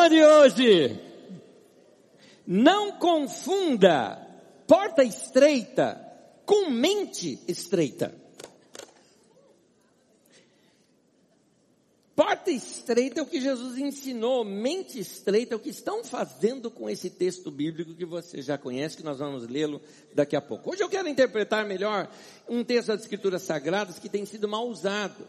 tema de hoje. Não confunda porta estreita com mente estreita. Porta estreita é o que Jesus ensinou, mente estreita é o que estão fazendo com esse texto bíblico que você já conhece, que nós vamos lê-lo daqui a pouco. Hoje eu quero interpretar melhor um texto das Escrituras Sagradas que tem sido mal usado.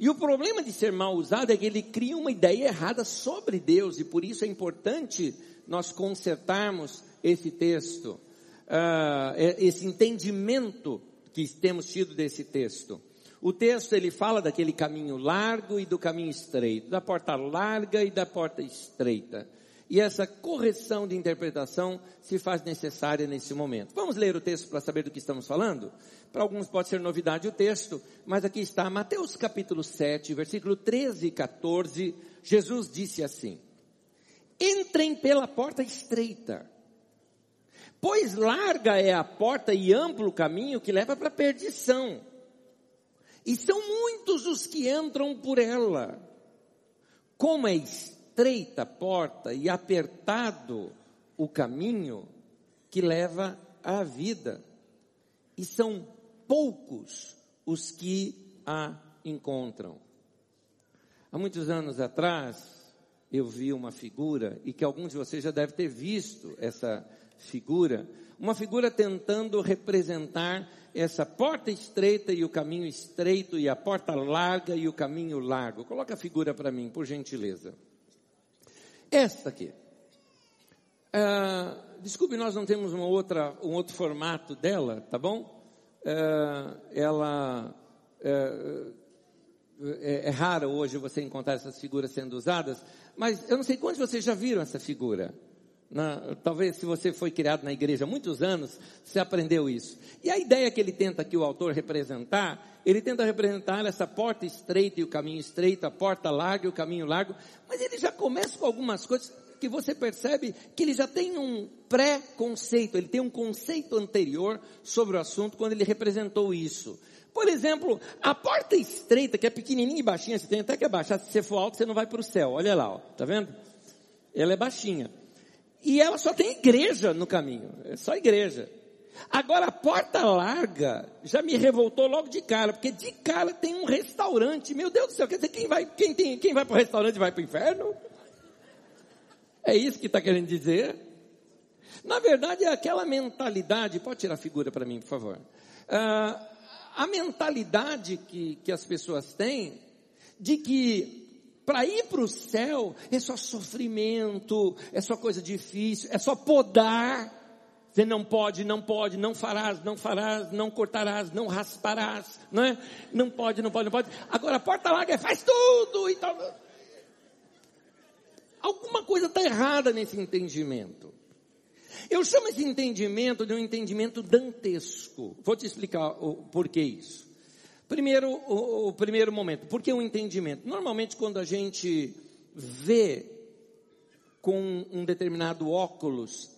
E o problema de ser mal usado é que ele cria uma ideia errada sobre Deus, e por isso é importante nós consertarmos esse texto, uh, esse entendimento que temos tido desse texto. O texto ele fala daquele caminho largo e do caminho estreito, da porta larga e da porta estreita. E essa correção de interpretação se faz necessária nesse momento. Vamos ler o texto para saber do que estamos falando? Para alguns pode ser novidade o texto, mas aqui está Mateus capítulo 7, versículo 13 e 14. Jesus disse assim: Entrem pela porta estreita, pois larga é a porta e amplo o caminho que leva para a perdição. E são muitos os que entram por ela. Como é estreita a porta e apertado o caminho que leva à vida. E são poucos os que a encontram. Há muitos anos atrás, eu vi uma figura, e que alguns de vocês já devem ter visto essa figura, uma figura tentando representar essa porta estreita e o caminho estreito, e a porta larga e o caminho largo. Coloca a figura para mim, por gentileza. Esta aqui. Ah, desculpe, nós não temos uma outra, um outro formato dela, tá bom? é, ela é, é, é rara hoje você encontrar essas figuras sendo usadas, mas eu não sei quantos vocês já viram essa figura. Na, talvez se você foi criado na igreja há muitos anos, você aprendeu isso. E a ideia que ele tenta aqui o autor representar, ele tenta representar essa porta estreita e o caminho estreito, a porta larga e o caminho largo, mas ele já começa com algumas coisas que você percebe que ele já tem um pré-conceito, ele tem um conceito anterior sobre o assunto quando ele representou isso. Por exemplo, a porta estreita, que é pequenininha e baixinha, você tem até que abaixar, se você for alto, você não vai para o céu. Olha lá, ó, tá vendo? Ela é baixinha. E ela só tem igreja no caminho, é só igreja. Agora a porta larga já me revoltou logo de cara, porque de cara tem um restaurante. Meu Deus do céu, quer dizer, quem vai, quem tem, quem vai para o restaurante vai para o inferno? É isso que está querendo dizer? Na verdade, é aquela mentalidade, pode tirar a figura para mim, por favor. Uh, a mentalidade que, que as pessoas têm de que para ir para o céu é só sofrimento, é só coisa difícil, é só podar. Você não pode, não pode, não farás, não farás, não cortarás, não rasparás, não é? Não pode, não pode, não pode. Agora a porta larga faz tudo e tal. Alguma coisa está errada nesse entendimento. Eu chamo esse entendimento de um entendimento dantesco. Vou te explicar o porquê isso. Primeiro, o, o primeiro momento. Por que um entendimento? Normalmente quando a gente vê com um determinado óculos,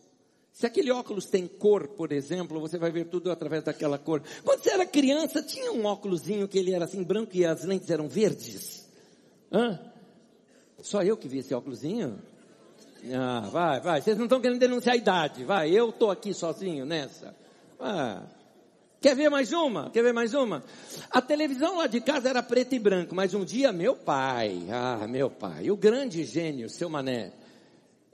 se aquele óculos tem cor, por exemplo, você vai ver tudo através daquela cor. Quando você era criança, tinha um óculosinho que ele era assim branco e as lentes eram verdes? Hã? Só eu que vi esse óculosinho? Ah, vai, vai. Vocês não estão querendo denunciar a idade. Vai, eu estou aqui sozinho nessa. Ah. Quer ver mais uma? Quer ver mais uma? A televisão lá de casa era preto e branco, mas um dia meu pai, ah, meu pai, o grande gênio, seu Mané,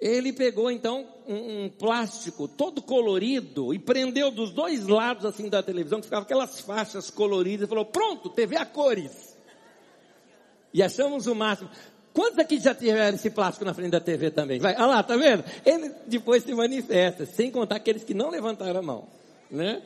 ele pegou então um, um, plástico todo colorido e prendeu dos dois lados assim da televisão, que ficava aquelas faixas coloridas, e falou: pronto, TV a cores. E achamos o máximo. Quantos aqui já tiveram esse plástico na frente da TV também? Vai, olha lá, tá vendo? Ele depois se manifesta, sem contar aqueles que não levantaram a mão, né?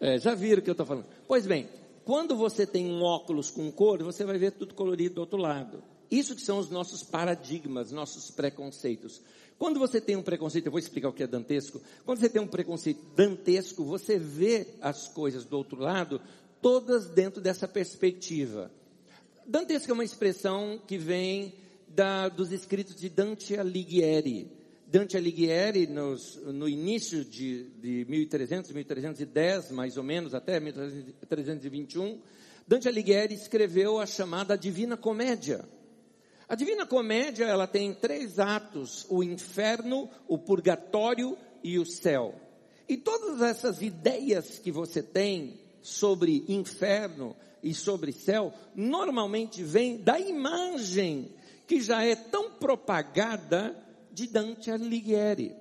É, já viram o que eu estou falando. Pois bem, quando você tem um óculos com cor, você vai ver tudo colorido do outro lado. Isso que são os nossos paradigmas, nossos preconceitos. Quando você tem um preconceito, eu vou explicar o que é dantesco. Quando você tem um preconceito dantesco, você vê as coisas do outro lado, todas dentro dessa perspectiva. Dantesco é uma expressão que vem da, dos escritos de Dante Alighieri. Dante Alighieri, nos, no início de, de 1300, 1310, mais ou menos, até 1321, Dante Alighieri escreveu a chamada Divina Comédia. A Divina Comédia, ela tem três atos: o inferno, o purgatório e o céu. E todas essas ideias que você tem sobre inferno e sobre céu, normalmente vêm da imagem que já é tão propagada de Dante Alighieri.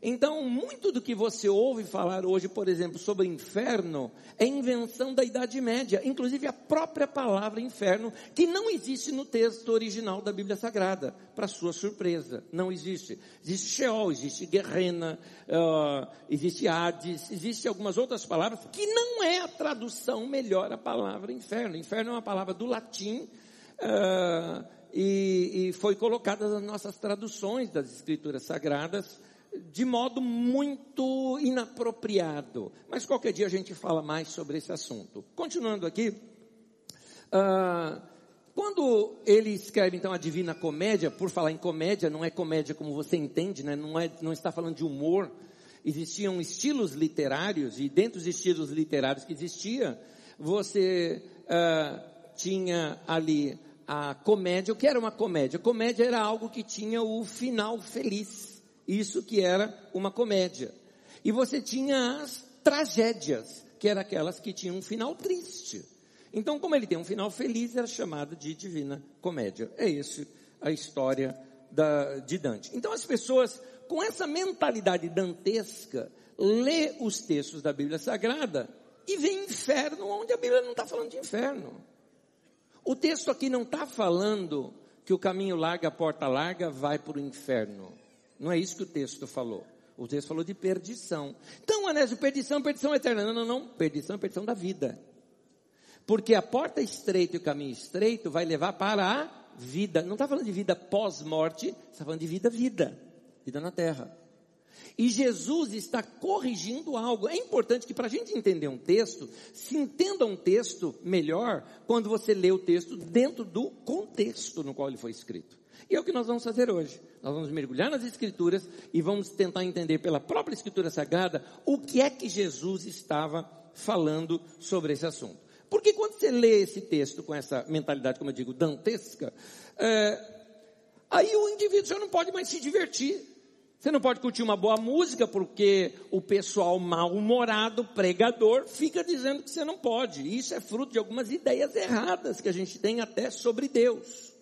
Então, muito do que você ouve falar hoje, por exemplo, sobre inferno, é invenção da Idade Média, inclusive a própria palavra inferno, que não existe no texto original da Bíblia Sagrada, para sua surpresa, não existe. Existe Sheol, existe Guerrena, uh, existe Hades, existe algumas outras palavras que não é a tradução melhor a palavra inferno. Inferno é uma palavra do latim, uh, e, e foi colocada nas nossas traduções das Escrituras Sagradas, de modo muito inapropriado. Mas qualquer dia a gente fala mais sobre esse assunto. Continuando aqui, uh, quando ele escreve então a Divina Comédia, por falar em comédia, não é comédia como você entende, né? não, é, não está falando de humor. Existiam estilos literários, e dentro dos estilos literários que existia, você uh, tinha ali a comédia. O que era uma comédia? Comédia era algo que tinha o final feliz. Isso que era uma comédia. E você tinha as tragédias, que eram aquelas que tinham um final triste. Então, como ele tem um final feliz, era chamado de divina comédia. É isso a história da, de Dante. Então, as pessoas com essa mentalidade dantesca lê os textos da Bíblia Sagrada e vê inferno onde a Bíblia não está falando de inferno. O texto aqui não está falando que o caminho larga, a porta larga, vai para o inferno. Não é isso que o texto falou. O texto falou de perdição. Então, Anésio, perdição, perdição eterna. Não, não, não. Perdição é perdição da vida. Porque a porta estreita e o caminho estreito vai levar para a vida. Não está falando de vida pós-morte, está falando de vida, vida. Vida na terra. E Jesus está corrigindo algo. É importante que para a gente entender um texto, se entenda um texto melhor quando você lê o texto dentro do contexto no qual ele foi escrito. E é o que nós vamos fazer hoje. Nós vamos mergulhar nas Escrituras e vamos tentar entender pela própria Escritura Sagrada o que é que Jesus estava falando sobre esse assunto. Porque quando você lê esse texto com essa mentalidade, como eu digo, dantesca, é, aí o indivíduo já não pode mais se divertir. Você não pode curtir uma boa música porque o pessoal mal-humorado, pregador, fica dizendo que você não pode. Isso é fruto de algumas ideias erradas que a gente tem até sobre Deus.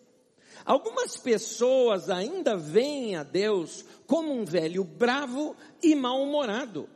Algumas pessoas ainda veem a Deus como um velho bravo e mal-humorado.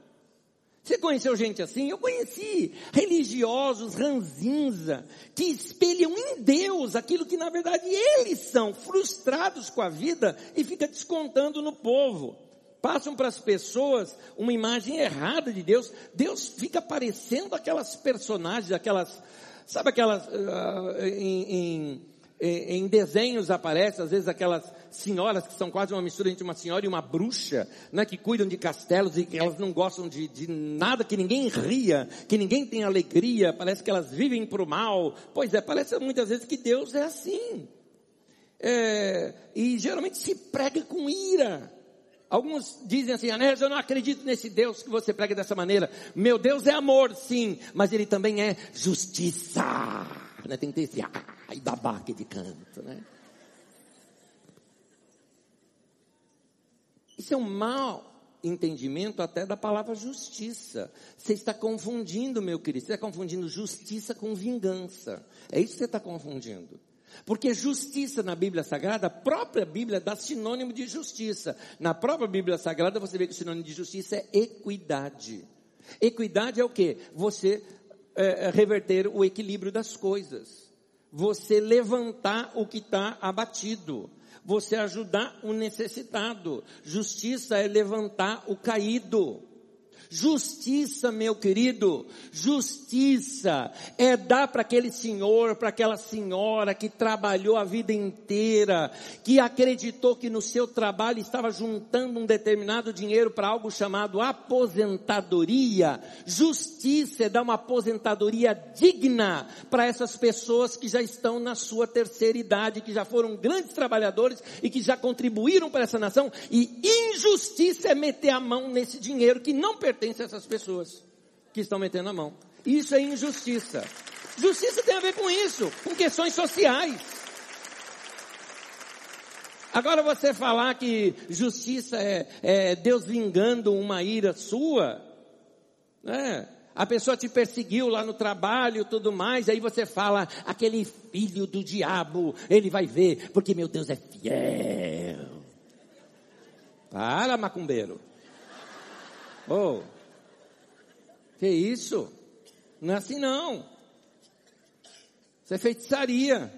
Você conheceu gente assim? Eu conheci religiosos ranzinza que espelham em Deus aquilo que na verdade eles são, frustrados com a vida e fica descontando no povo. Passam para as pessoas uma imagem errada de Deus. Deus fica parecendo aquelas personagens, aquelas, sabe aquelas uh, em, em em desenhos aparece, às vezes, aquelas senhoras que são quase uma mistura entre uma senhora e uma bruxa, né, que cuidam de castelos e elas não gostam de, de nada, que ninguém ria, que ninguém tem alegria, parece que elas vivem para o mal. Pois é, parece muitas vezes que Deus é assim. É, e geralmente se prega com ira. Alguns dizem assim, Anésio, eu não acredito nesse Deus que você prega dessa maneira. Meu Deus é amor, sim, mas ele também é justiça. Né? Tem que ter esse ai babaca de canto, né? Isso é um mau entendimento até da palavra justiça. Você está confundindo, meu querido, você está confundindo justiça com vingança. É isso que você está confundindo. Porque justiça na Bíblia Sagrada, a própria Bíblia dá sinônimo de justiça. Na própria Bíblia Sagrada você vê que o sinônimo de justiça é equidade. Equidade é o que? Você é, é, reverter o equilíbrio das coisas. Você levantar o que está abatido. Você ajudar o necessitado. Justiça é levantar o caído. Justiça, meu querido, justiça é dar para aquele senhor, para aquela senhora que trabalhou a vida inteira, que acreditou que no seu trabalho estava juntando um determinado dinheiro para algo chamado aposentadoria. Justiça é dar uma aposentadoria digna para essas pessoas que já estão na sua terceira idade, que já foram grandes trabalhadores e que já contribuíram para essa nação. E injustiça é meter a mão nesse dinheiro que não pertence a essas pessoas que estão metendo a mão. Isso é injustiça. Justiça tem a ver com isso, com questões sociais. Agora você falar que justiça é, é Deus vingando uma ira sua, né? A pessoa te perseguiu lá no trabalho, tudo mais, aí você fala, aquele filho do diabo, ele vai ver, porque meu Deus é fiel. Para, macumbeiro. Oh, que isso? Não é assim não. Isso é feitiçaria.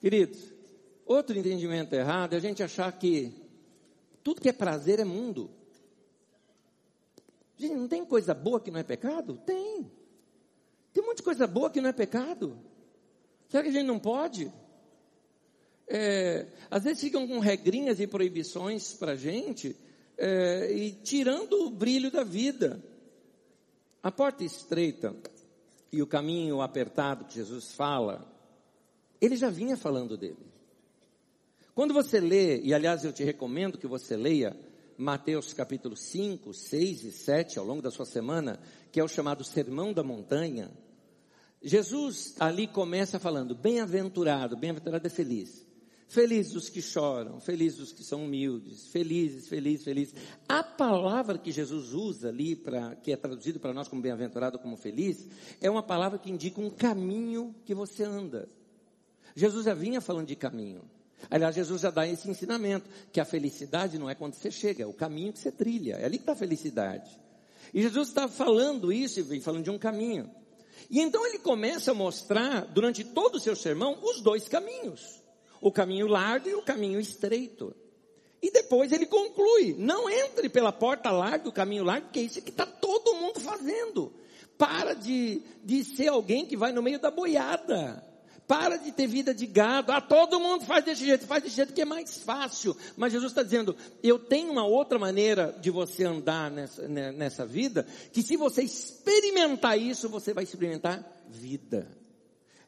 Queridos, outro entendimento errado é a gente achar que tudo que é prazer é mundo. Gente, não tem coisa boa que não é pecado? Tem. Tem muita coisa boa que não é pecado. Será que a gente não pode? É, às vezes ficam com regrinhas e proibições para a gente é, e tirando o brilho da vida. A porta estreita e o caminho apertado que Jesus fala, ele já vinha falando dele. Quando você lê, e aliás eu te recomendo que você leia Mateus capítulo 5, 6 e 7 ao longo da sua semana, que é o chamado Sermão da Montanha, Jesus ali começa falando, bem-aventurado, bem-aventurado é feliz. Felizes os que choram, felizes os que são humildes, felizes, felizes, felizes. A palavra que Jesus usa ali, pra, que é traduzido para nós como bem-aventurado, como feliz, é uma palavra que indica um caminho que você anda. Jesus já vinha falando de caminho. Aliás, Jesus já dá esse ensinamento, que a felicidade não é quando você chega, é o caminho que você trilha, é ali que está a felicidade. E Jesus está falando isso e vem falando de um caminho. E então ele começa a mostrar, durante todo o seu sermão, os dois caminhos o caminho largo e o caminho estreito. E depois ele conclui: não entre pela porta larga, o caminho largo, porque é isso que está todo mundo fazendo. Para de, de ser alguém que vai no meio da boiada. Para de ter vida de gado. Ah, todo mundo faz desse jeito, faz desse jeito que é mais fácil. Mas Jesus está dizendo: eu tenho uma outra maneira de você andar nessa, né, nessa vida, que se você experimentar isso, você vai experimentar vida.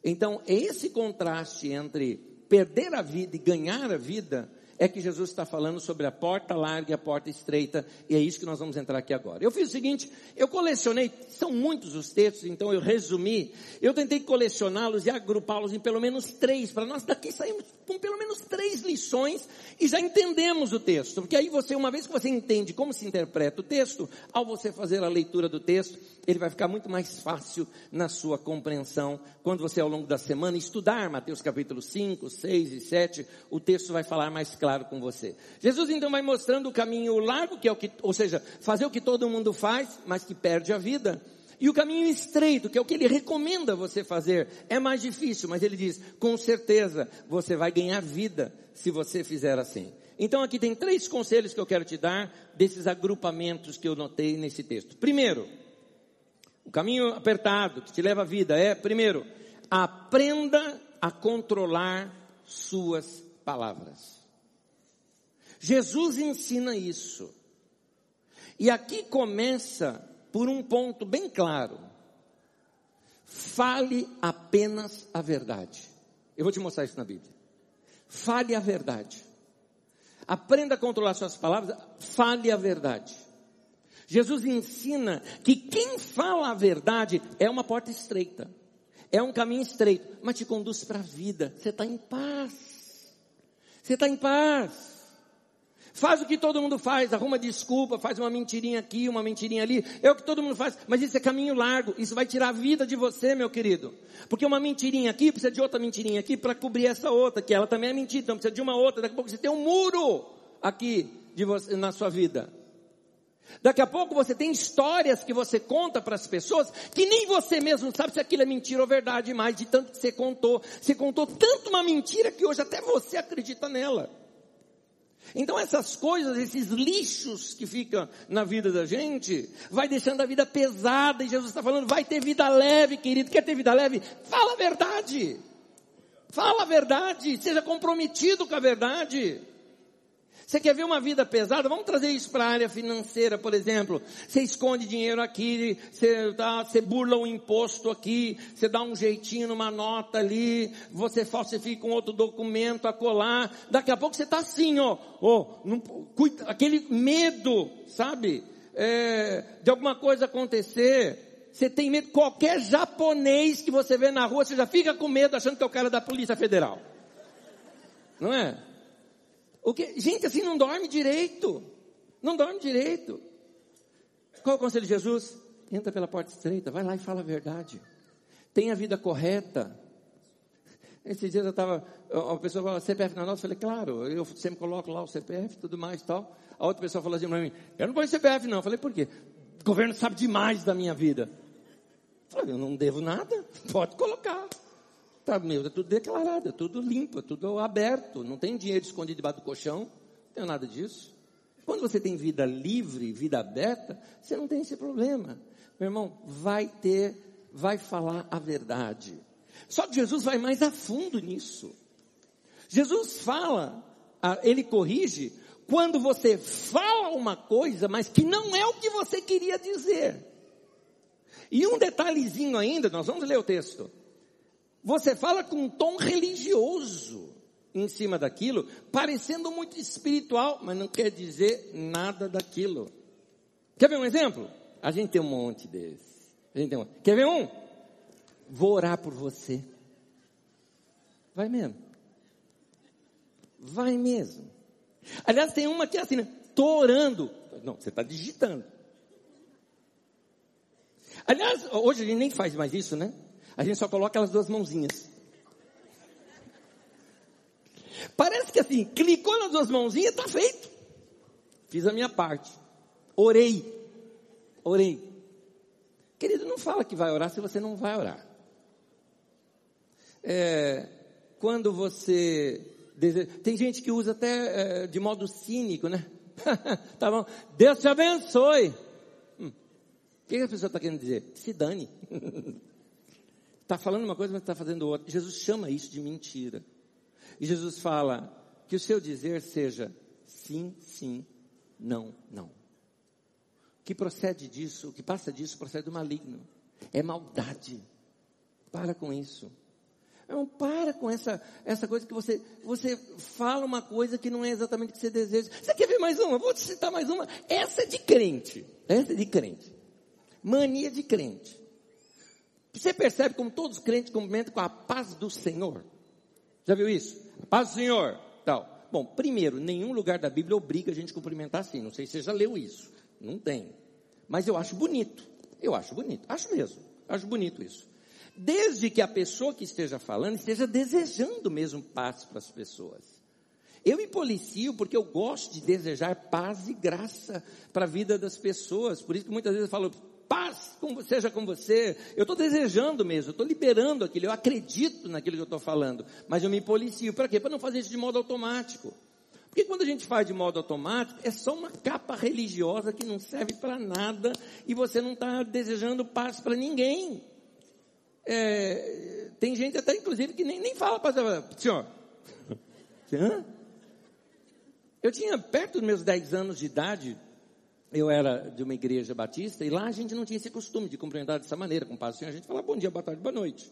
Então, esse contraste entre perder a vida e ganhar a vida, é que Jesus está falando sobre a porta larga e a porta estreita, e é isso que nós vamos entrar aqui agora. Eu fiz o seguinte, eu colecionei, são muitos os textos, então eu resumi, eu tentei colecioná-los e agrupá-los em pelo menos três, para nós daqui saímos com pelo menos três lições e já entendemos o texto, porque aí você, uma vez que você entende como se interpreta o texto, ao você fazer a leitura do texto, ele vai ficar muito mais fácil na sua compreensão, quando você ao longo da semana estudar Mateus capítulo 5, 6 e 7, o texto vai falar mais claro com você. Jesus então vai mostrando o caminho largo, que é o que, ou seja, fazer o que todo mundo faz, mas que perde a vida. E o caminho estreito, que é o que ele recomenda você fazer, é mais difícil, mas ele diz, com certeza você vai ganhar vida se você fizer assim. Então aqui tem três conselhos que eu quero te dar desses agrupamentos que eu notei nesse texto. Primeiro, o caminho apertado que te leva à vida é, primeiro, aprenda a controlar suas palavras. Jesus ensina isso. E aqui começa por um ponto bem claro. Fale apenas a verdade. Eu vou te mostrar isso na Bíblia. Fale a verdade. Aprenda a controlar suas palavras, fale a verdade. Jesus ensina que quem fala a verdade é uma porta estreita, é um caminho estreito, mas te conduz para a vida. Você está em paz. Você está em paz. Faz o que todo mundo faz, arruma desculpa, faz uma mentirinha aqui, uma mentirinha ali. É o que todo mundo faz, mas isso é caminho largo. Isso vai tirar a vida de você, meu querido. Porque uma mentirinha aqui precisa de outra mentirinha aqui para cobrir essa outra, que ela também é mentira, então precisa de uma outra. Daqui a pouco você tem um muro aqui de você, na sua vida. Daqui a pouco você tem histórias que você conta para as pessoas que nem você mesmo sabe se aquilo é mentira ou verdade mais, de tanto que você contou. Você contou tanto uma mentira que hoje até você acredita nela. Então essas coisas, esses lixos que ficam na vida da gente, vai deixando a vida pesada e Jesus está falando, vai ter vida leve, querido. Quer ter vida leve? Fala a verdade. Fala a verdade. Seja comprometido com a verdade. Você quer ver uma vida pesada? Vamos trazer isso para a área financeira, por exemplo. Você esconde dinheiro aqui, você, dá, você burla o imposto aqui, você dá um jeitinho numa nota ali, você falsifica um outro documento a colar. Daqui a pouco você está assim, ó, ó não, cuida, aquele medo, sabe? É, de alguma coisa acontecer. Você tem medo, qualquer japonês que você vê na rua, você já fica com medo achando que é o cara da Polícia Federal. Não é? O que, gente, assim não dorme direito. Não dorme direito. Qual o conselho de Jesus? Entra pela porta estreita, vai lá e fala a verdade. Tenha a vida correta. Esses dias eu estava, uma pessoa falou, CPF na nossa, eu falei, claro, eu sempre coloco lá o CPF tudo mais tal. A outra pessoa falou assim para mim, eu não ponho CPF não. Eu falei, por quê? O governo sabe demais da minha vida. Eu falei, eu não devo nada, pode colocar. Tá, meu, é tudo declarado, é tudo limpo, é tudo aberto. Não tem dinheiro escondido debaixo do colchão, não tem nada disso. Quando você tem vida livre, vida aberta, você não tem esse problema. Meu irmão, vai ter, vai falar a verdade. Só que Jesus vai mais a fundo nisso. Jesus fala, ele corrige quando você fala uma coisa, mas que não é o que você queria dizer. E um detalhezinho ainda, nós vamos ler o texto. Você fala com um tom religioso em cima daquilo, parecendo muito espiritual, mas não quer dizer nada daquilo. Quer ver um exemplo? A gente tem um monte desses. A gente tem um. Quer ver um? Vou orar por você. Vai mesmo. Vai mesmo. Aliás, tem uma que é assim, né? Tô orando. Não, você está digitando. Aliás, hoje a gente nem faz mais isso, né? A gente só coloca aquelas duas mãozinhas. Parece que assim, clicou nas duas mãozinhas, está feito. Fiz a minha parte. Orei. Orei. Querido, não fala que vai orar se você não vai orar. É, quando você. Tem gente que usa até é, de modo cínico, né? tá bom. Deus te abençoe. Hum. O que a pessoa está querendo dizer? Se dane. Está falando uma coisa, mas está fazendo outra. Jesus chama isso de mentira. E Jesus fala que o seu dizer seja sim, sim, não, não. O que procede disso, o que passa disso, procede do maligno. É maldade. Para com isso. Não para com essa, essa coisa que você, você fala uma coisa que não é exatamente o que você deseja. Você quer ver mais uma? Vou te citar mais uma. Essa é de crente. Essa é de crente. Mania de crente. Você percebe como todos os crentes cumprimentam com a paz do Senhor? Já viu isso? A paz do Senhor. Tal. Bom, primeiro, nenhum lugar da Bíblia obriga a gente a cumprimentar assim. Não sei se você já leu isso. Não tem. Mas eu acho bonito. Eu acho bonito. Acho mesmo. Acho bonito isso. Desde que a pessoa que esteja falando esteja desejando mesmo paz para as pessoas. Eu me policio porque eu gosto de desejar paz e graça para a vida das pessoas. Por isso que muitas vezes eu falo, paz seja com você. Eu estou desejando mesmo, eu estou liberando aquilo, eu acredito naquilo que eu estou falando. Mas eu me policio. Para quê? Para não fazer isso de modo automático. Porque quando a gente faz de modo automático, é só uma capa religiosa que não serve para nada e você não está desejando paz para ninguém. É, tem gente até, inclusive, que nem, nem fala para senhor. Eu tinha perto dos meus 10 anos de idade, eu era de uma igreja batista e lá a gente não tinha esse costume de cumprimentar dessa maneira, com o pastor, a gente falava bom dia, boa tarde, boa noite.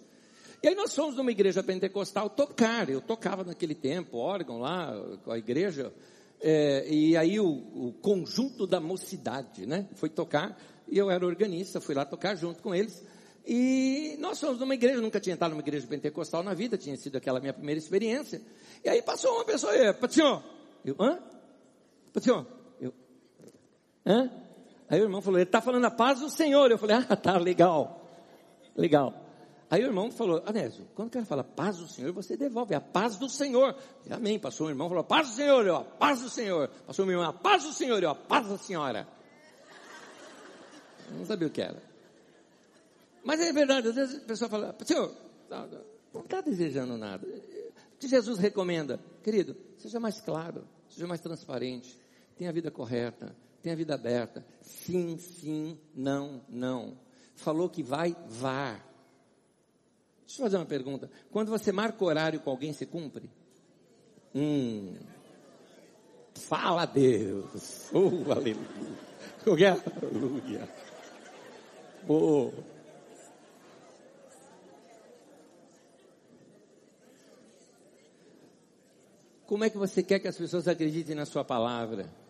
E aí nós fomos numa igreja pentecostal tocar, eu tocava naquele tempo, órgão lá, com a igreja, é, e aí o, o, conjunto da mocidade, né, foi tocar, e eu era organista, fui lá tocar junto com eles, e nós fomos numa igreja, nunca tinha entrado numa igreja pentecostal na vida, tinha sido aquela minha primeira experiência, e aí passou uma pessoa, aí, Patinho, eu, hã? Patinho, Hã? Aí o irmão falou, ele está falando a paz do Senhor. Eu falei, ah, tá, legal. Legal. Aí o irmão falou, Anésio, quando o cara fala paz do Senhor, você devolve a paz do Senhor. Eu, Amém. Passou um irmão, falou, paz do Senhor, eu, a paz do Senhor. Passou um irmão, a paz do Senhor, eu, a paz da senhora. Eu não sabia o que era. Mas é verdade, às vezes a pessoa fala, Senhor, não está desejando nada. O que Jesus recomenda? Querido, seja mais claro, seja mais transparente, tenha a vida correta, tem a vida aberta. Sim, sim, não, não. Falou que vai, vá. Deixa eu fazer uma pergunta. Quando você marca horário com alguém, você cumpre? Hum. Fala Deus. Oh, aleluia. Aleluia. Oh. Como é que você quer que as pessoas acreditem na sua palavra?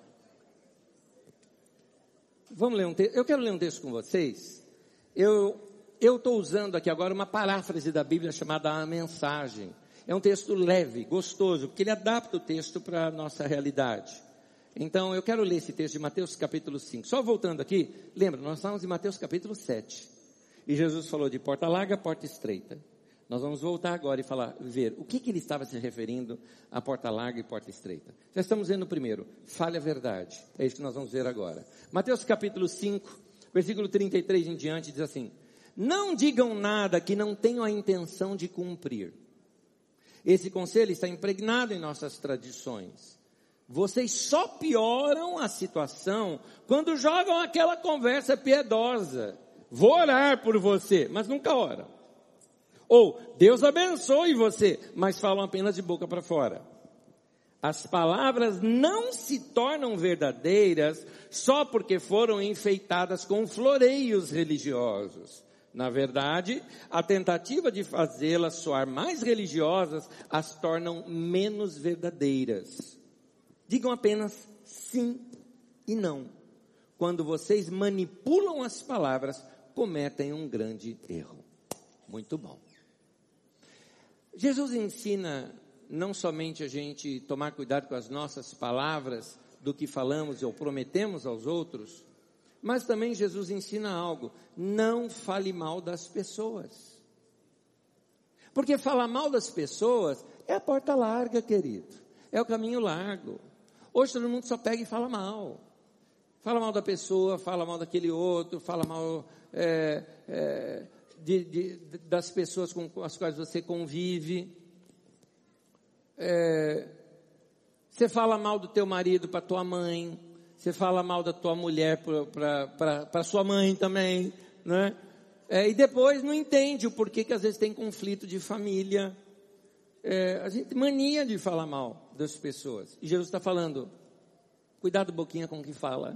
Vamos ler um texto. Eu quero ler um texto com vocês. Eu estou usando aqui agora uma paráfrase da Bíblia chamada a mensagem. É um texto leve, gostoso, porque ele adapta o texto para a nossa realidade. Então, eu quero ler esse texto de Mateus capítulo 5. Só voltando aqui, lembra, nós estamos em Mateus capítulo 7. E Jesus falou de porta larga, porta estreita. Nós vamos voltar agora e falar, ver o que, que ele estava se referindo a porta larga e porta estreita. Já estamos vendo primeiro, fale a verdade. É isso que nós vamos ver agora. Mateus capítulo 5, versículo 33 em diante, diz assim: Não digam nada que não tenham a intenção de cumprir. Esse conselho está impregnado em nossas tradições. Vocês só pioram a situação quando jogam aquela conversa piedosa. Vou orar por você, mas nunca oram. Ou Deus abençoe você, mas falam apenas de boca para fora. As palavras não se tornam verdadeiras só porque foram enfeitadas com floreios religiosos. Na verdade, a tentativa de fazê-las soar mais religiosas as tornam menos verdadeiras. Digam apenas sim e não. Quando vocês manipulam as palavras, cometem um grande erro. Muito bom. Jesus ensina não somente a gente tomar cuidado com as nossas palavras, do que falamos ou prometemos aos outros, mas também Jesus ensina algo: não fale mal das pessoas. Porque falar mal das pessoas é a porta larga, querido. É o caminho largo. Hoje todo mundo só pega e fala mal. Fala mal da pessoa, fala mal daquele outro, fala mal é, é, de, de, das pessoas com as quais você convive. É, você fala mal do teu marido para tua mãe, você fala mal da tua mulher para sua mãe também, né? É, e depois não entende o porquê que às vezes tem conflito de família. É, a gente mania de falar mal das pessoas. E Jesus está falando, cuidado boquinha com o que fala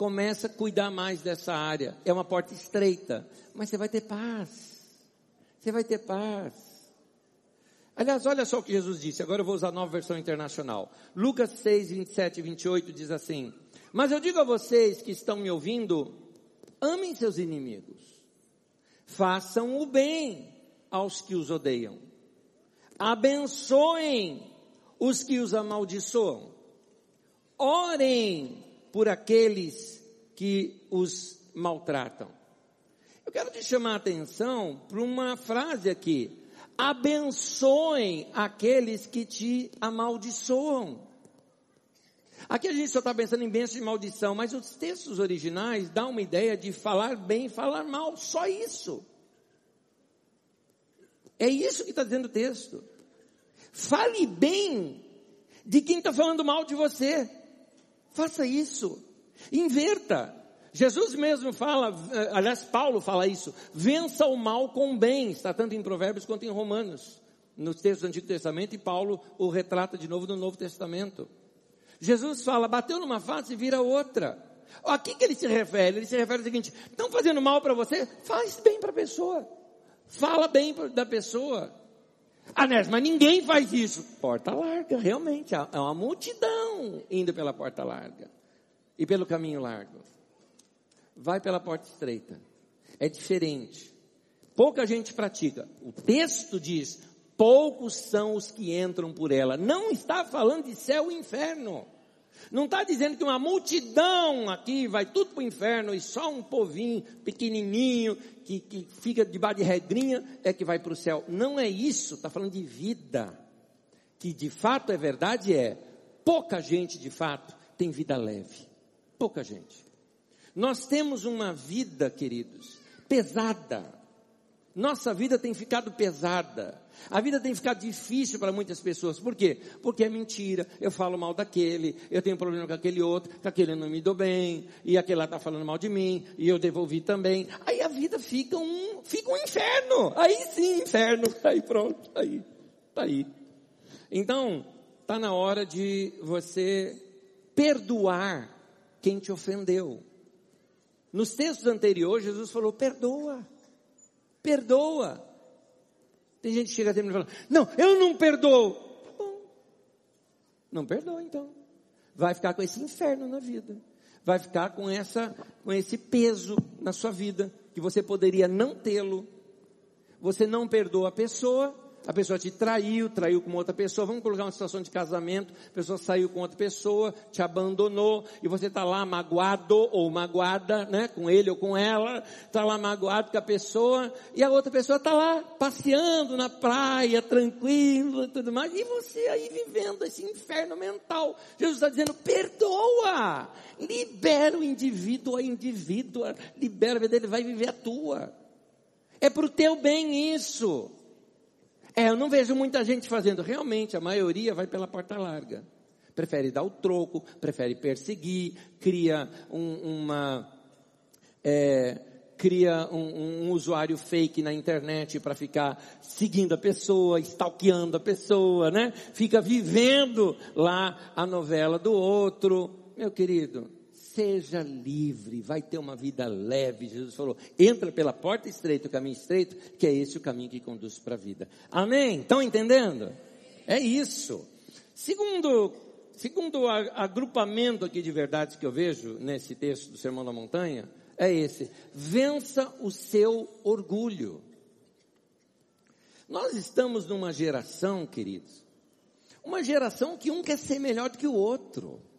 começa a cuidar mais dessa área. É uma porta estreita, mas você vai ter paz. Você vai ter paz. Aliás, olha só o que Jesus disse. Agora eu vou usar a nova versão internacional. Lucas 6, 27 e 28 diz assim: Mas eu digo a vocês que estão me ouvindo, amem seus inimigos. Façam o bem aos que os odeiam. Abençoem os que os amaldiçoam. Orem por aqueles que os maltratam. Eu quero te chamar a atenção para uma frase aqui. Abençoem aqueles que te amaldiçoam. Aqui a gente só está pensando em bênção e maldição, mas os textos originais dão uma ideia de falar bem e falar mal, só isso. É isso que está dizendo o texto. Fale bem de quem está falando mal de você. Faça isso. Inverta. Jesus mesmo fala, eh, aliás, Paulo fala isso, vença o mal com o bem, está tanto em Provérbios quanto em Romanos, nos textos do Antigo Testamento, e Paulo o retrata de novo no Novo Testamento. Jesus fala, bateu numa face e vira outra. A que, que ele se refere? Ele se refere ao seguinte, estão fazendo mal para você? Faz bem para a pessoa. Fala bem da pessoa. Nes, mas ninguém faz isso. Porta larga, realmente. É uma multidão indo pela porta larga e pelo caminho largo. Vai pela porta estreita. É diferente. Pouca gente pratica. O texto diz: poucos são os que entram por ela. Não está falando de céu e inferno. Não está dizendo que uma multidão aqui vai tudo para o inferno e só um povinho pequenininho que, que fica debaixo de regrinha é que vai para o céu. Não é isso, está falando de vida. Que de fato é verdade, é pouca gente de fato tem vida leve. Pouca gente. Nós temos uma vida, queridos, pesada. Nossa vida tem ficado pesada. A vida tem ficado difícil para muitas pessoas. Por quê? Porque é mentira. Eu falo mal daquele, eu tenho problema com aquele outro, que aquele não me deu bem, e aquele lá está falando mal de mim, e eu devolvi também. Aí a vida fica um, fica um inferno. Aí sim, inferno. Aí pronto, aí, tá aí. Então, tá na hora de você perdoar quem te ofendeu. Nos textos anteriores, Jesus falou: perdoa, perdoa. Tem gente que chega até mim e fala: Não, eu não perdoo. Tá bom. Não perdoa então. Vai ficar com esse inferno na vida. Vai ficar com essa, com esse peso na sua vida que você poderia não tê-lo. Você não perdoa a pessoa, A pessoa te traiu, traiu com outra pessoa. Vamos colocar uma situação de casamento. A pessoa saiu com outra pessoa, te abandonou e você está lá magoado ou magoada, né? Com ele ou com ela. Está lá magoado com a pessoa e a outra pessoa está lá passeando na praia, tranquilo e tudo mais. E você aí vivendo esse inferno mental. Jesus está dizendo, perdoa. Libera o indivíduo a indivíduo. Libera a vida dele, vai viver a tua. É para o teu bem isso. É, eu não vejo muita gente fazendo. Realmente, a maioria vai pela porta larga. Prefere dar o troco, prefere perseguir, cria um, uma. É, cria um, um, usuário fake na internet para ficar seguindo a pessoa, stalkeando a pessoa, né? Fica vivendo lá a novela do outro. Meu querido, seja livre, vai ter uma vida leve. Jesus falou: entra pela porta estreita, o caminho estreito, que é esse o caminho que conduz para a vida. Amém? Estão entendendo? É isso. Segundo, segundo agrupamento aqui de verdades que eu vejo nesse texto do Sermão da Montanha, é esse: vença o seu orgulho. Nós estamos numa geração, queridos, uma geração que um quer ser melhor do que o outro.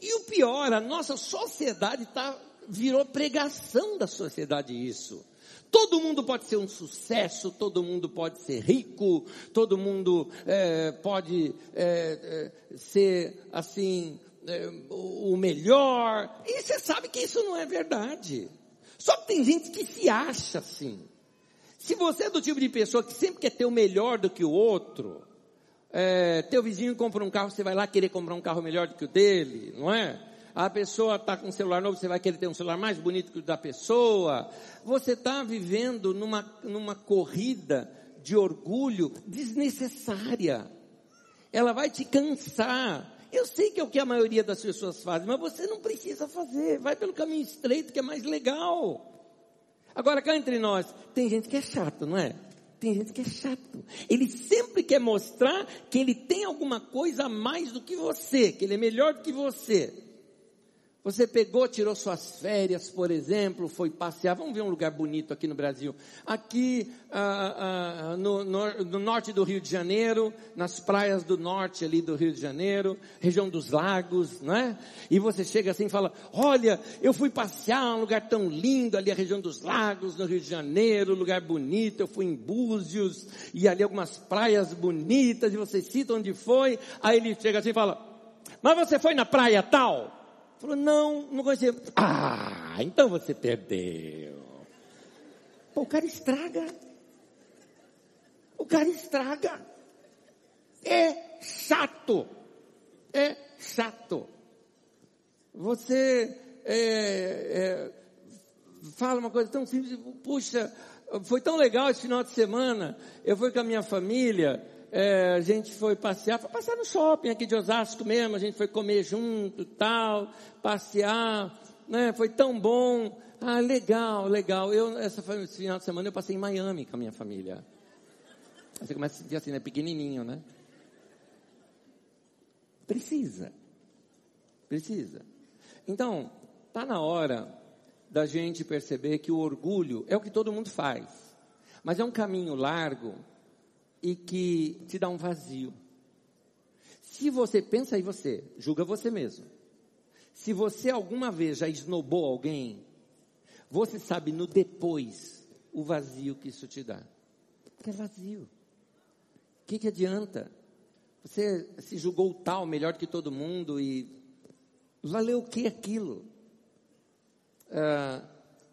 E o pior, a nossa sociedade tá, virou pregação da sociedade isso. Todo mundo pode ser um sucesso, todo mundo pode ser rico, todo mundo é, pode é, é, ser assim é, o melhor. E você sabe que isso não é verdade. Só que tem gente que se acha assim. Se você é do tipo de pessoa que sempre quer ter o melhor do que o outro, é, teu vizinho compra um carro, você vai lá querer comprar um carro melhor do que o dele, não é? A pessoa está com um celular novo, você vai querer ter um celular mais bonito que o da pessoa. Você está vivendo numa, numa corrida de orgulho desnecessária. Ela vai te cansar. Eu sei que é o que a maioria das pessoas faz, mas você não precisa fazer. Vai pelo caminho estreito que é mais legal. Agora cá entre nós, tem gente que é chato, não é? Tem gente que é chato. Ele sempre quer mostrar que ele tem alguma coisa a mais do que você, que ele é melhor do que você. Você pegou, tirou suas férias, por exemplo, foi passear. Vamos ver um lugar bonito aqui no Brasil. Aqui ah, ah, no, no, no, norte do Rio de Janeiro, nas praias do norte ali do Rio de Janeiro, região dos lagos, não é? E você chega assim e fala: Olha, eu fui passear um lugar tão lindo ali, a região dos lagos, no Rio de Janeiro, lugar bonito. Eu fui em Búzios e ali algumas praias bonitas. E você cita onde foi. Aí ele chega assim e fala: Mas você foi na praia tal? Falou, não, não conhecia. Ah, então você perdeu. Pô, o cara estraga. O cara estraga. É chato. É chato. Você é, é, fala uma coisa tão simples, puxa, foi tão legal esse final de semana. Eu fui com a minha família é, a gente foi passear, foi passear no shopping aqui de Osasco mesmo, a gente foi comer junto, tal, passear, né? Foi tão bom. Ah, legal, legal. Eu, essa esse final de semana eu passei em Miami com a minha família. Você começa a sentir assim, né? Pequenininho, né? Precisa. Precisa. Então, tá na hora da gente perceber que o orgulho é o que todo mundo faz. Mas é um caminho largo e que te dá um vazio. Se você pensa em você, julga você mesmo. Se você alguma vez já esnobou alguém, você sabe no depois o vazio que isso te dá. Que é vazio. O que, que adianta? Você se julgou tal, melhor que todo mundo e valeu o que aquilo? Uh,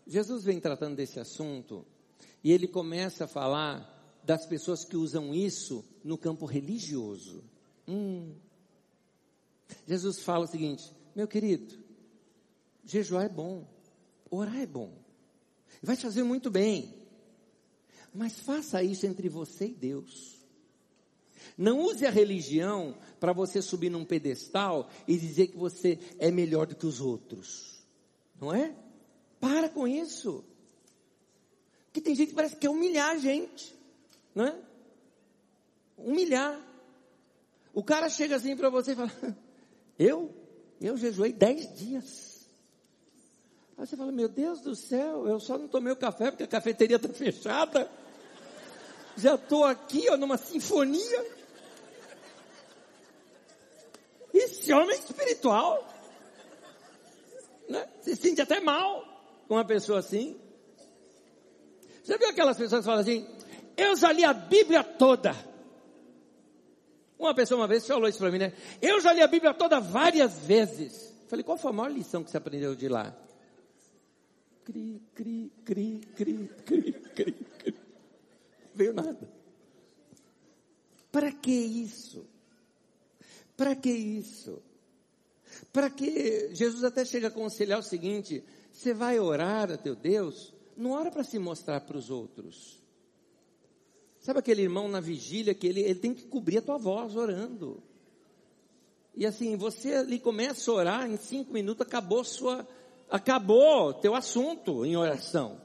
Jesus vem tratando desse assunto e ele começa a falar das pessoas que usam isso no campo religioso. Hum. Jesus fala o seguinte: meu querido, jejuar é bom, orar é bom, vai te fazer muito bem, mas faça isso entre você e Deus. Não use a religião para você subir num pedestal e dizer que você é melhor do que os outros. Não é? Para com isso. Porque tem gente que parece que quer humilhar a gente não é? Humilhar. O cara chega assim para você e fala: Eu? Eu jejuei dez dias. Aí você fala: Meu Deus do céu, eu só não tomei o café porque a cafeteria está fechada. Já estou aqui, ó, numa sinfonia. Esse homem é espiritual. Né? Se sente até mal com uma pessoa assim. Você viu aquelas pessoas que falam assim, eu já li a Bíblia toda. Uma pessoa uma vez falou isso para mim, né? Eu já li a Bíblia toda várias vezes. Falei, qual foi a maior lição que você aprendeu de lá? Cri, cri, cri, cri, cri, cri, cri. Veio nada. Para que isso? Para que isso? Para que Jesus até chega a aconselhar o seguinte: você vai orar a teu Deus, não ora para se mostrar para os outros. Sabe aquele irmão na vigília que ele, ele tem que cobrir a tua voz orando. E assim, você ali começa a orar, em cinco minutos acabou sua, acabou teu assunto em oração.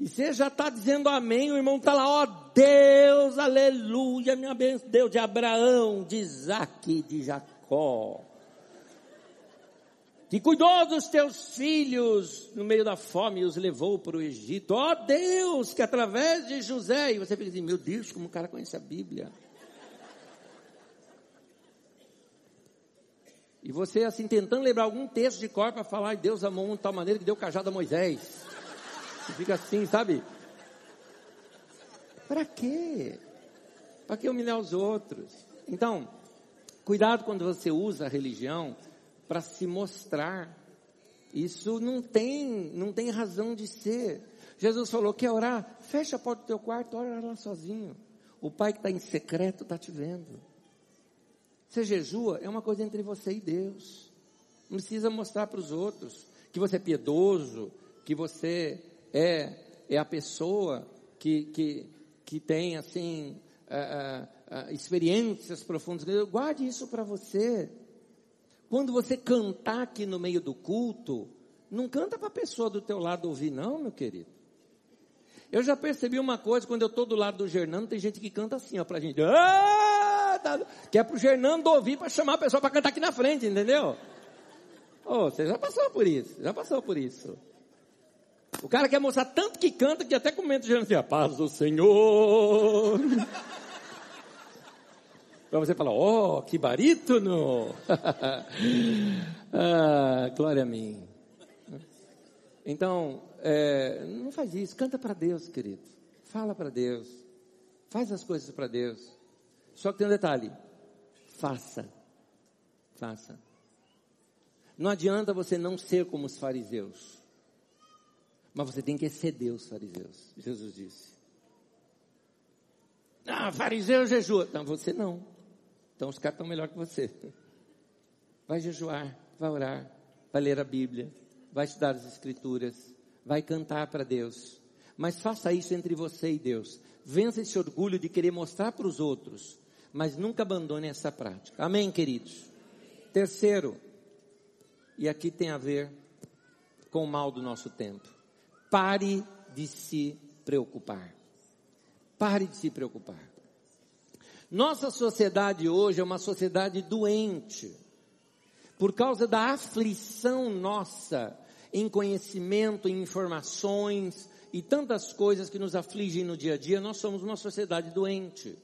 E você já está dizendo amém, o irmão está lá, ó Deus, aleluia, minha bênção, Deus de Abraão, de Isaac, de Jacó que cuidou dos teus filhos no meio da fome e os levou para o Egito. Ó oh, Deus, que através de José, e você fica assim, meu Deus, como o cara conhece a Bíblia. E você assim tentando lembrar algum texto de cor para falar, Deus amou de tal maneira que deu cajado a Moisés. Você fica assim, sabe? Para quê? Para que humilhar os outros? Então, cuidado quando você usa a religião para se mostrar. Isso não tem, não tem razão de ser. Jesus falou: quer orar? Fecha a porta do teu quarto, ora lá sozinho. O pai que está em secreto está te vendo. Você jejua é uma coisa entre você e Deus. Não precisa mostrar para os outros que você é piedoso, que você é, é a pessoa que, que, que tem assim uh, uh, uh, experiências profundas. Guarde isso para você. Quando você cantar aqui no meio do culto, não canta para a pessoa do teu lado ouvir, não, meu querido. Eu já percebi uma coisa, quando eu estou do lado do Gernando, tem gente que canta assim, ó, pra gente. Ah, tá, que é pro Gernando ouvir para chamar a pessoa para cantar aqui na frente, entendeu? Oh, você já passou por isso, já passou por isso. O cara quer mostrar tanto que canta que até comenta o Gernando assim, a paz do Senhor. Para você falar, oh, que barítono! ah, glória a mim. Então, é, não faz isso, canta para Deus, querido. Fala para Deus. Faz as coisas para Deus. Só que tem um detalhe: faça. Faça. Não adianta você não ser como os fariseus. Mas você tem que exceder os fariseus. Jesus disse. Ah, fariseu jejua. Não, você não. Então os caras estão melhor que você. Vai jejuar, vai orar, vai ler a Bíblia, vai estudar as Escrituras, vai cantar para Deus. Mas faça isso entre você e Deus. Vença esse orgulho de querer mostrar para os outros, mas nunca abandone essa prática. Amém, queridos? Terceiro, e aqui tem a ver com o mal do nosso tempo. Pare de se preocupar. Pare de se preocupar. Nossa sociedade hoje é uma sociedade doente. Por causa da aflição nossa em conhecimento, em informações e tantas coisas que nos afligem no dia a dia, nós somos uma sociedade doente.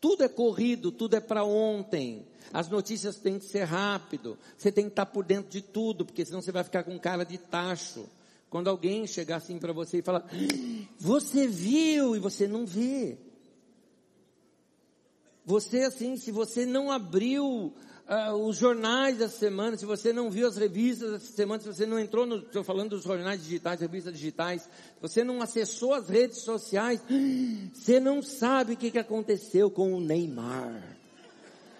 Tudo é corrido, tudo é para ontem. As notícias têm que ser rápido. Você tem que estar por dentro de tudo, porque senão você vai ficar com cara de tacho. Quando alguém chegar assim para você e falar, você viu e você não vê. Você, assim, se você não abriu uh, os jornais dessa semana, se você não viu as revistas dessa semana, se você não entrou no, estou falando dos jornais digitais, revistas digitais, se você não acessou as redes sociais, você não sabe o que, que aconteceu com o Neymar.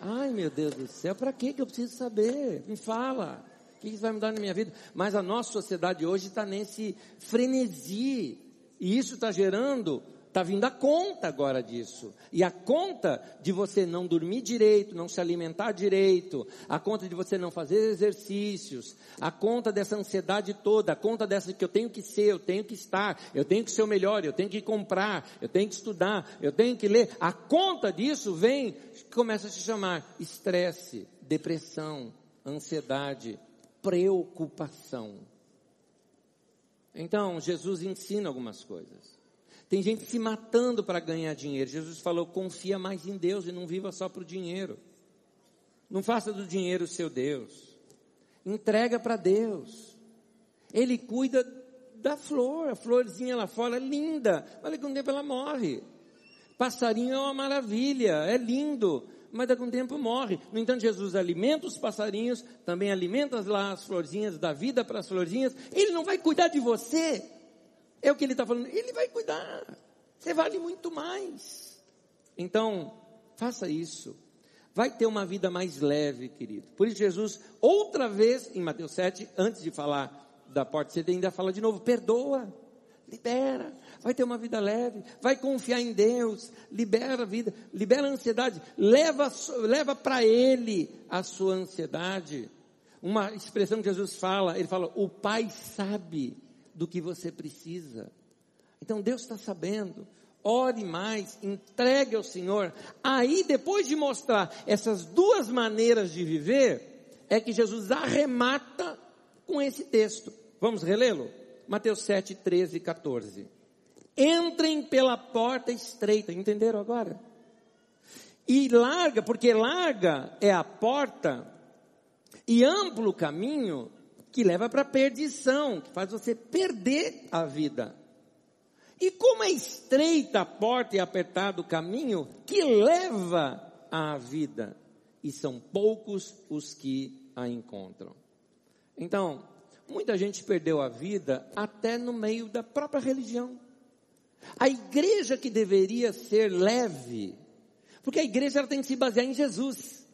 Ai meu Deus do céu, para que eu preciso saber? Me fala. O que isso vai mudar na minha vida? Mas a nossa sociedade hoje está nesse frenesi. E isso está gerando Está vindo a conta agora disso. E a conta de você não dormir direito, não se alimentar direito, a conta de você não fazer exercícios, a conta dessa ansiedade toda, a conta dessa que eu tenho que ser, eu tenho que estar, eu tenho que ser o melhor, eu tenho que comprar, eu tenho que estudar, eu tenho que ler. A conta disso vem, começa a se chamar estresse, depressão, ansiedade, preocupação. Então, Jesus ensina algumas coisas. Tem gente se matando para ganhar dinheiro. Jesus falou: confia mais em Deus e não viva só para o dinheiro. Não faça do dinheiro o seu Deus. Entrega para Deus. Ele cuida da flor. A florzinha lá fora é linda, mas daqui a um tempo ela morre. Passarinho é uma maravilha, é lindo, mas daqui a um tempo morre. No entanto, Jesus alimenta os passarinhos, também alimenta lá as florzinhas, dá vida para as florzinhas. Ele não vai cuidar de você. É o que ele está falando. Ele vai cuidar. Você vale muito mais. Então, faça isso. Vai ter uma vida mais leve, querido. Por isso, Jesus, outra vez, em Mateus 7, antes de falar da porta, você ainda fala de novo: perdoa, libera, vai ter uma vida leve, vai confiar em Deus, libera a vida, libera a ansiedade, leva, leva para Ele a sua ansiedade. Uma expressão que Jesus fala, ele fala: o Pai sabe do que você precisa. Então Deus está sabendo. Ore mais, entregue ao Senhor. Aí, depois de mostrar essas duas maneiras de viver, é que Jesus arremata com esse texto. Vamos relê-lo? Mateus 7, 13 e 14. Entrem pela porta estreita, entenderam agora? E larga, porque larga é a porta e amplo o caminho que leva para a perdição, que faz você perder a vida. E como é estreita a porta e apertado o caminho que leva à vida, e são poucos os que a encontram. Então, muita gente perdeu a vida até no meio da própria religião. A igreja que deveria ser leve, porque a igreja ela tem que se basear em Jesus.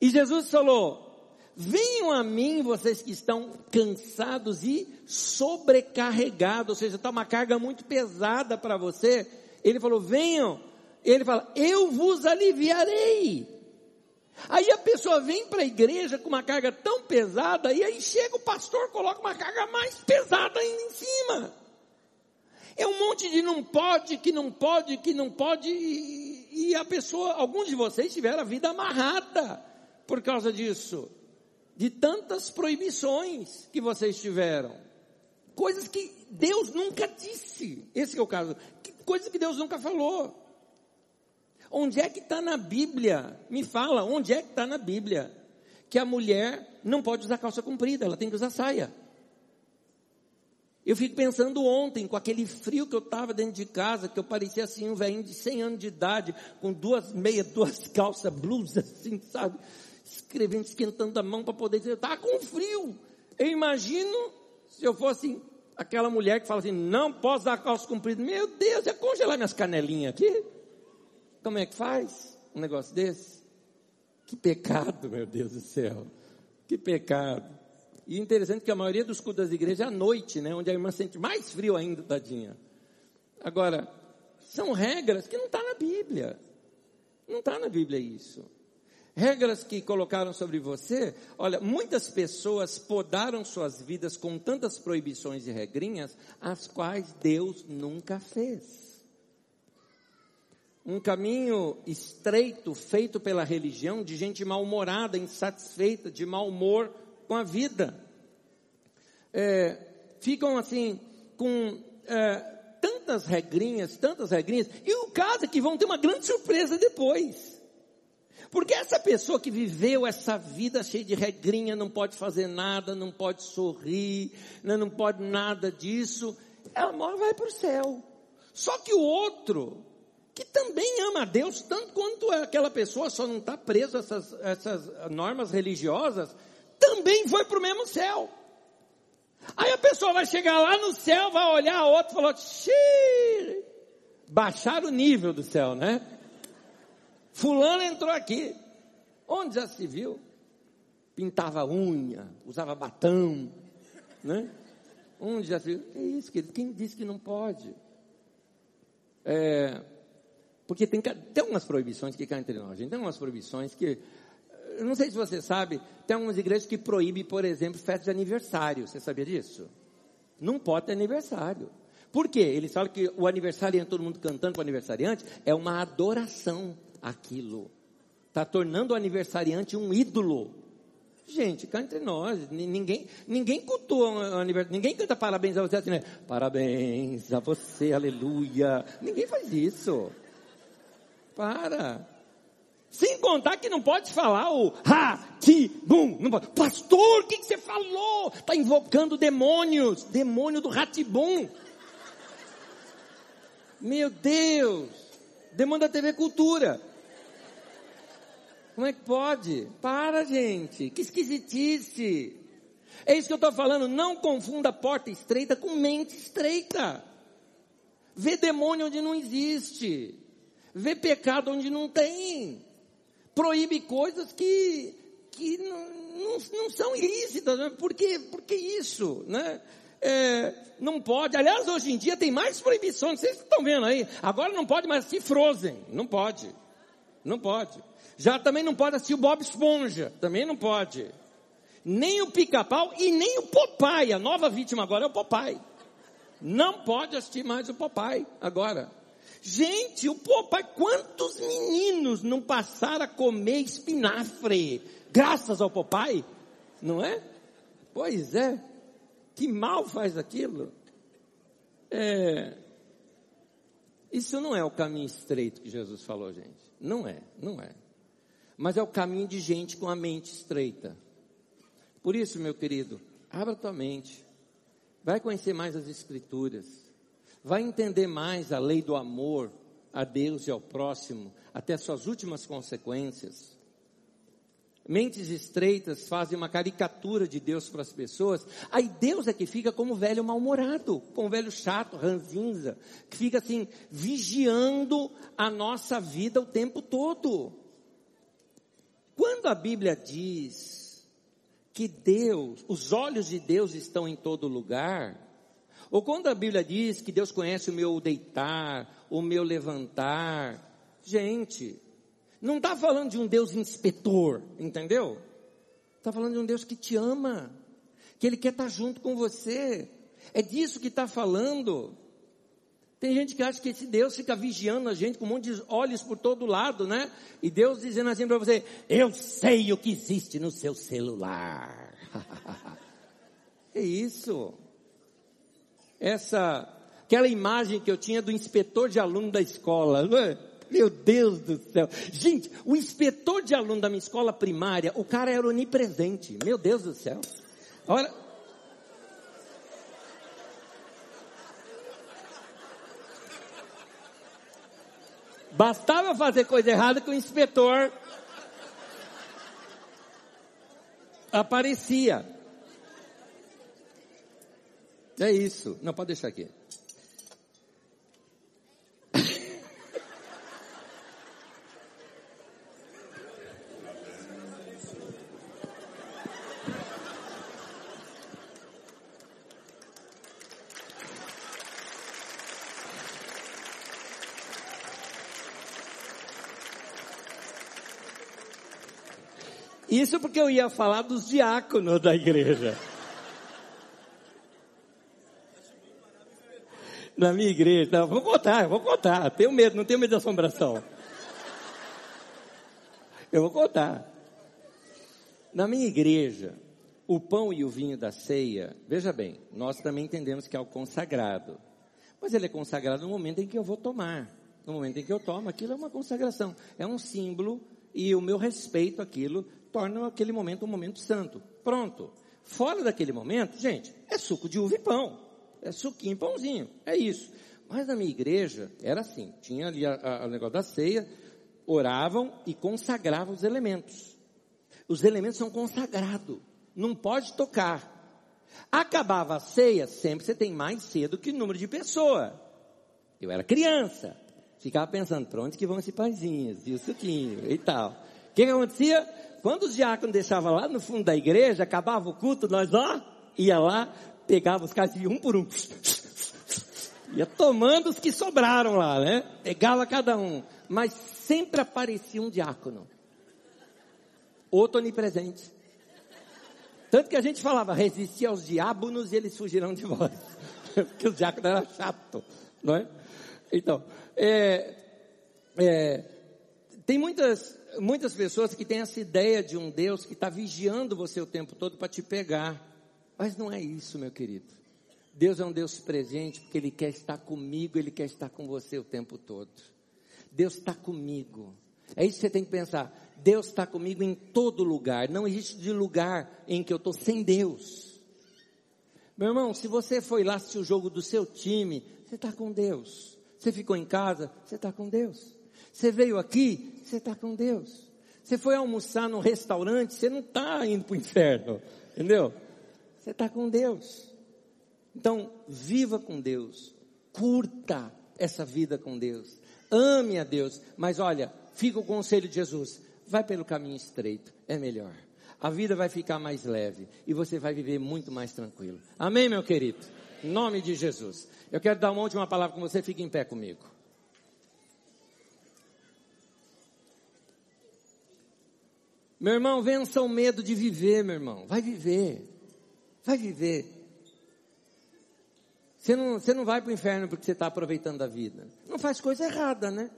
E Jesus falou: Venham a mim, vocês que estão cansados e sobrecarregados, ou seja, está uma carga muito pesada para você. Ele falou: Venham. Ele fala: Eu vos aliviarei. Aí a pessoa vem para a igreja com uma carga tão pesada, e aí chega o pastor, coloca uma carga mais pesada ainda em cima. É um monte de não pode, que não pode, que não pode, e, e a pessoa, alguns de vocês tiveram a vida amarrada por causa disso de tantas proibições que vocês tiveram. Coisas que Deus nunca disse. Esse é o caso. Coisas que Deus nunca falou. Onde é que está na Bíblia? Me fala, onde é que está na Bíblia? Que a mulher não pode usar calça comprida, ela tem que usar saia. Eu fico pensando ontem, com aquele frio que eu estava dentro de casa, que eu parecia assim um velhinho de 100 anos de idade, com duas meias, duas calças, blusa, assim, sabe? Escrevendo, esquentando a mão para poder dizer, está com frio. Eu imagino se eu fosse aquela mulher que fala assim, não posso dar calça comprida. Meu Deus, é congelar minhas canelinhas aqui? Como é que faz um negócio desse? Que pecado, meu Deus do céu. Que pecado. E interessante que a maioria dos cultos das igrejas é à noite, né? Onde a irmã sente mais frio ainda, tadinha. Agora, são regras que não está na Bíblia. Não está na Bíblia isso regras que colocaram sobre você. Olha, muitas pessoas podaram suas vidas com tantas proibições e regrinhas, as quais Deus nunca fez. Um caminho estreito feito pela religião de gente mal-humorada, insatisfeita, de mau humor com a vida. É, ficam assim, com é, tantas regrinhas, tantas regrinhas, e o caso é que vão ter uma grande surpresa depois. Porque essa pessoa que viveu essa vida cheia de regrinha, não pode fazer nada, não pode sorrir, né, não pode nada disso, ela morre vai para o céu. Só que o outro, que também ama a Deus, tanto quanto aquela pessoa, só não está preso a essas, essas normas religiosas, também foi para o mesmo céu. Aí a pessoa vai chegar lá no céu, vai olhar a outra e falar, baixar o nível do céu, né? Fulano entrou aqui. Onde já se viu? Pintava unha, usava batão, né? Onde já se viu? É isso, querido. Quem disse que não pode? É, porque tem, tem umas proibições que caem entre nós. Gente. Tem umas proibições que. Eu não sei se você sabe, tem algumas igrejas que proíbem, por exemplo, festa de aniversário. Você sabia disso? Não pode ter aniversário. Por quê? Eles falam que o aniversário, todo mundo cantando para o aniversariante, é uma adoração aquilo. Está tornando o aniversariante um ídolo. Gente, cá entre nós, ninguém, ninguém cultua o aniversário, ninguém canta parabéns a você assim, né? Parabéns a você, aleluia. Ninguém faz isso. Para. Sem contar que não pode falar o ha, ti, bum. Não pode. Pastor, o que, que você falou? Está invocando demônios. Demônio do ratibum. Meu Deus. Demônio da TV Cultura. Como é que pode? Para, gente. Que esquisitice. É isso que eu estou falando. Não confunda porta estreita com mente estreita. Vê demônio onde não existe. Vê pecado onde não tem proíbe coisas que, que não, não, não são ilícitas. Né? Por, que, por que isso? Né? É, não pode. Aliás, hoje em dia tem mais proibições. Vocês estão vendo aí? Agora não pode mais assistir Frozen. Não pode. Não pode. Já também não pode assistir o Bob Esponja. Também não pode. Nem o pica-pau e nem o Popeye. A nova vítima agora é o Popeye. Não pode assistir mais o Popeye agora. Gente, o papai, quantos meninos não passaram a comer espinafre graças ao papai? Não é? Pois é. Que mal faz aquilo? É, isso não é o caminho estreito que Jesus falou, gente. Não é, não é. Mas é o caminho de gente com a mente estreita. Por isso, meu querido, abra tua mente. Vai conhecer mais as Escrituras vai entender mais a lei do amor a Deus e ao próximo, até suas últimas consequências. Mentes estreitas fazem uma caricatura de Deus para as pessoas. Aí Deus é que fica como velho mal-humorado, como velho chato, ranzinza, que fica assim, vigiando a nossa vida o tempo todo. Quando a Bíblia diz que Deus, os olhos de Deus estão em todo lugar, ou quando a Bíblia diz que Deus conhece o meu deitar, o meu levantar, gente, não está falando de um Deus inspetor, entendeu? Está falando de um Deus que te ama, que Ele quer estar tá junto com você. É disso que está falando. Tem gente que acha que esse Deus fica vigiando a gente com um monte de olhos por todo lado, né? E Deus dizendo assim para você: Eu sei o que existe no seu celular. é isso essa, aquela imagem que eu tinha do inspetor de aluno da escola, não é? Meu Deus do céu. Gente, o inspetor de aluno da minha escola primária, o cara era onipresente. Meu Deus do céu. Olha. Bastava fazer coisa errada que o inspetor aparecia. É isso. Não, pode deixar aqui. Isso porque eu ia falar dos diáconos da igreja. na minha igreja. Não, vou contar, vou contar. Tenho medo, não tenho medo de assombração. Eu vou contar. Na minha igreja, o pão e o vinho da ceia, veja bem, nós também entendemos que é o consagrado. Mas ele é consagrado no momento em que eu vou tomar. No momento em que eu tomo, aquilo é uma consagração. É um símbolo e o meu respeito àquilo torna aquele momento um momento santo. Pronto. Fora daquele momento, gente, é suco de uva e pão é suquinho, pãozinho, é isso. Mas na minha igreja era assim, tinha ali o negócio da ceia, oravam e consagravam os elementos. Os elementos são consagrados, não pode tocar. Acabava a ceia, sempre você tem mais cedo que o número de pessoa. Eu era criança, ficava pensando, para onde que vão esses pãezinhos e o suquinho e tal. O que, que acontecia? Quando os diáconos deixavam lá no fundo da igreja, acabava o culto, nós ó, ia lá, pegava os caras um por um. Ia tomando os que sobraram lá, né? Pegava cada um. Mas sempre aparecia um diácono. Outro onipresente. Tanto que a gente falava, resistir aos diábonos e eles fugirão de vós. Porque os diáconos eram chato, não é? Então, é, é, Tem muitas, muitas pessoas que têm essa ideia de um Deus que está vigiando você o tempo todo para te pegar. Mas não é isso, meu querido. Deus é um Deus presente porque Ele quer estar comigo, Ele quer estar com você o tempo todo. Deus está comigo. É isso que você tem que pensar. Deus está comigo em todo lugar. Não existe de lugar em que eu estou sem Deus. Meu irmão, se você foi lá assistir o jogo do seu time, você está com Deus. Você ficou em casa, você está com Deus. Você veio aqui, você está com Deus. Você foi almoçar no restaurante, você não está indo para o inferno. Entendeu? Você está com Deus. Então, viva com Deus. Curta essa vida com Deus. Ame a Deus. Mas olha, fica o conselho de Jesus. Vai pelo caminho estreito. É melhor. A vida vai ficar mais leve. E você vai viver muito mais tranquilo. Amém, meu querido? Em nome de Jesus. Eu quero dar uma última palavra com você. Fique em pé comigo. Meu irmão, vença o medo de viver, meu irmão. Vai viver. Vai viver. Você não, você não vai para o inferno porque você está aproveitando a vida. Não faz coisa errada, né?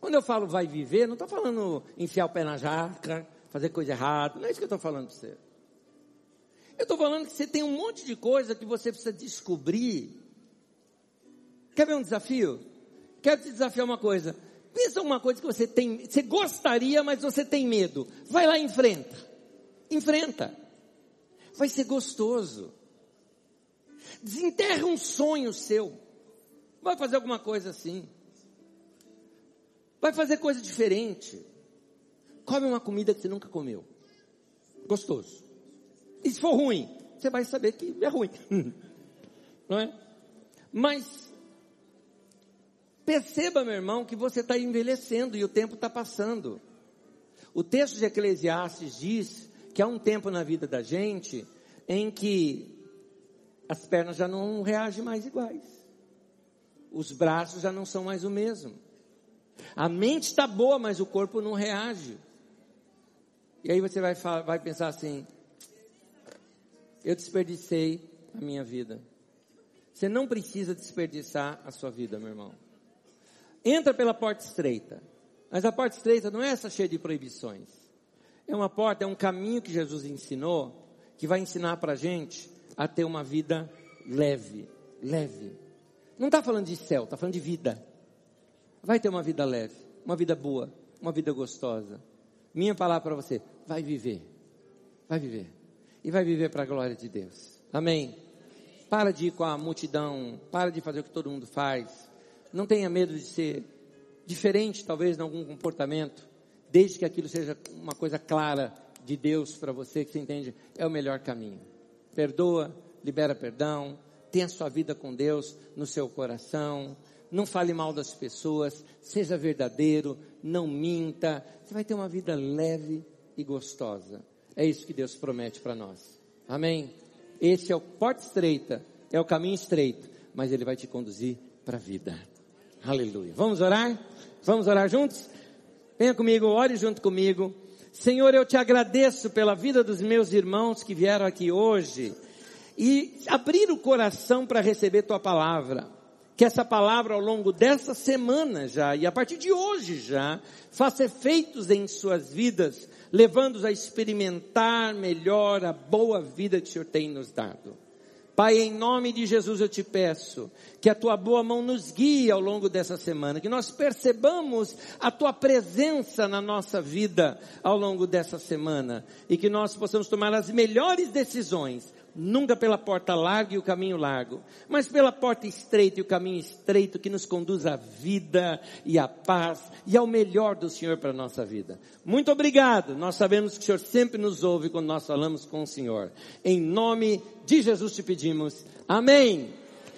Quando eu falo vai viver, não estou falando enfiar o pé na jaca, fazer coisa errada. Não é isso que eu estou falando para você. Eu estou falando que você tem um monte de coisa que você precisa descobrir. Quer ver um desafio? Quero te desafiar uma coisa. Pensa uma coisa que você tem, você gostaria, mas você tem medo. Vai lá e enfrenta. Enfrenta. Vai ser gostoso. Desenterra um sonho seu. Vai fazer alguma coisa assim. Vai fazer coisa diferente. Come uma comida que você nunca comeu. Gostoso. E se for ruim, você vai saber que é ruim. Não é? Mas perceba, meu irmão, que você está envelhecendo e o tempo está passando. O texto de Eclesiastes diz que há um tempo na vida da gente em que as pernas já não reagem mais iguais. Os braços já não são mais o mesmo. A mente está boa, mas o corpo não reage. E aí você vai, vai pensar assim: eu desperdicei a minha vida. Você não precisa desperdiçar a sua vida, meu irmão. Entra pela porta estreita. Mas a porta estreita não é essa cheia de proibições. É uma porta, é um caminho que Jesus ensinou, que vai ensinar para a gente a ter uma vida leve. Leve. Não está falando de céu, está falando de vida. Vai ter uma vida leve, uma vida boa, uma vida gostosa. Minha palavra para você, vai viver. Vai viver. E vai viver para a glória de Deus. Amém. Para de ir com a multidão, para de fazer o que todo mundo faz. Não tenha medo de ser diferente, talvez, em algum comportamento, desde que aquilo seja uma coisa clara de Deus para você, que você entende, é o melhor caminho. Perdoa, libera perdão, tenha sua vida com Deus no seu coração, não fale mal das pessoas, seja verdadeiro, não minta. Você vai ter uma vida leve e gostosa. É isso que Deus promete para nós. Amém? Esse é o porta estreita, é o caminho estreito, mas ele vai te conduzir para a vida. Aleluia. Vamos orar? Vamos orar juntos? Venha comigo, ore junto comigo. Senhor, eu te agradeço pela vida dos meus irmãos que vieram aqui hoje e abrir o coração para receber tua palavra que essa palavra ao longo dessa semana já, e a partir de hoje já, faça efeitos em suas vidas, levando-os a experimentar melhor a boa vida que o Senhor tem nos dado. Pai, em nome de Jesus eu te peço que a tua boa mão nos guie ao longo dessa semana, que nós percebamos a tua presença na nossa vida ao longo dessa semana e que nós possamos tomar as melhores decisões nunca pela porta larga e o caminho largo, mas pela porta estreita e o caminho estreito que nos conduz à vida e à paz e ao melhor do Senhor para a nossa vida. Muito obrigado. Nós sabemos que o Senhor sempre nos ouve quando nós falamos com o Senhor. Em nome de Jesus te pedimos. Amém.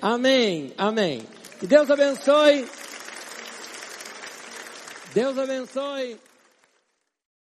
Amém. Amém. Que Deus abençoe. Deus abençoe.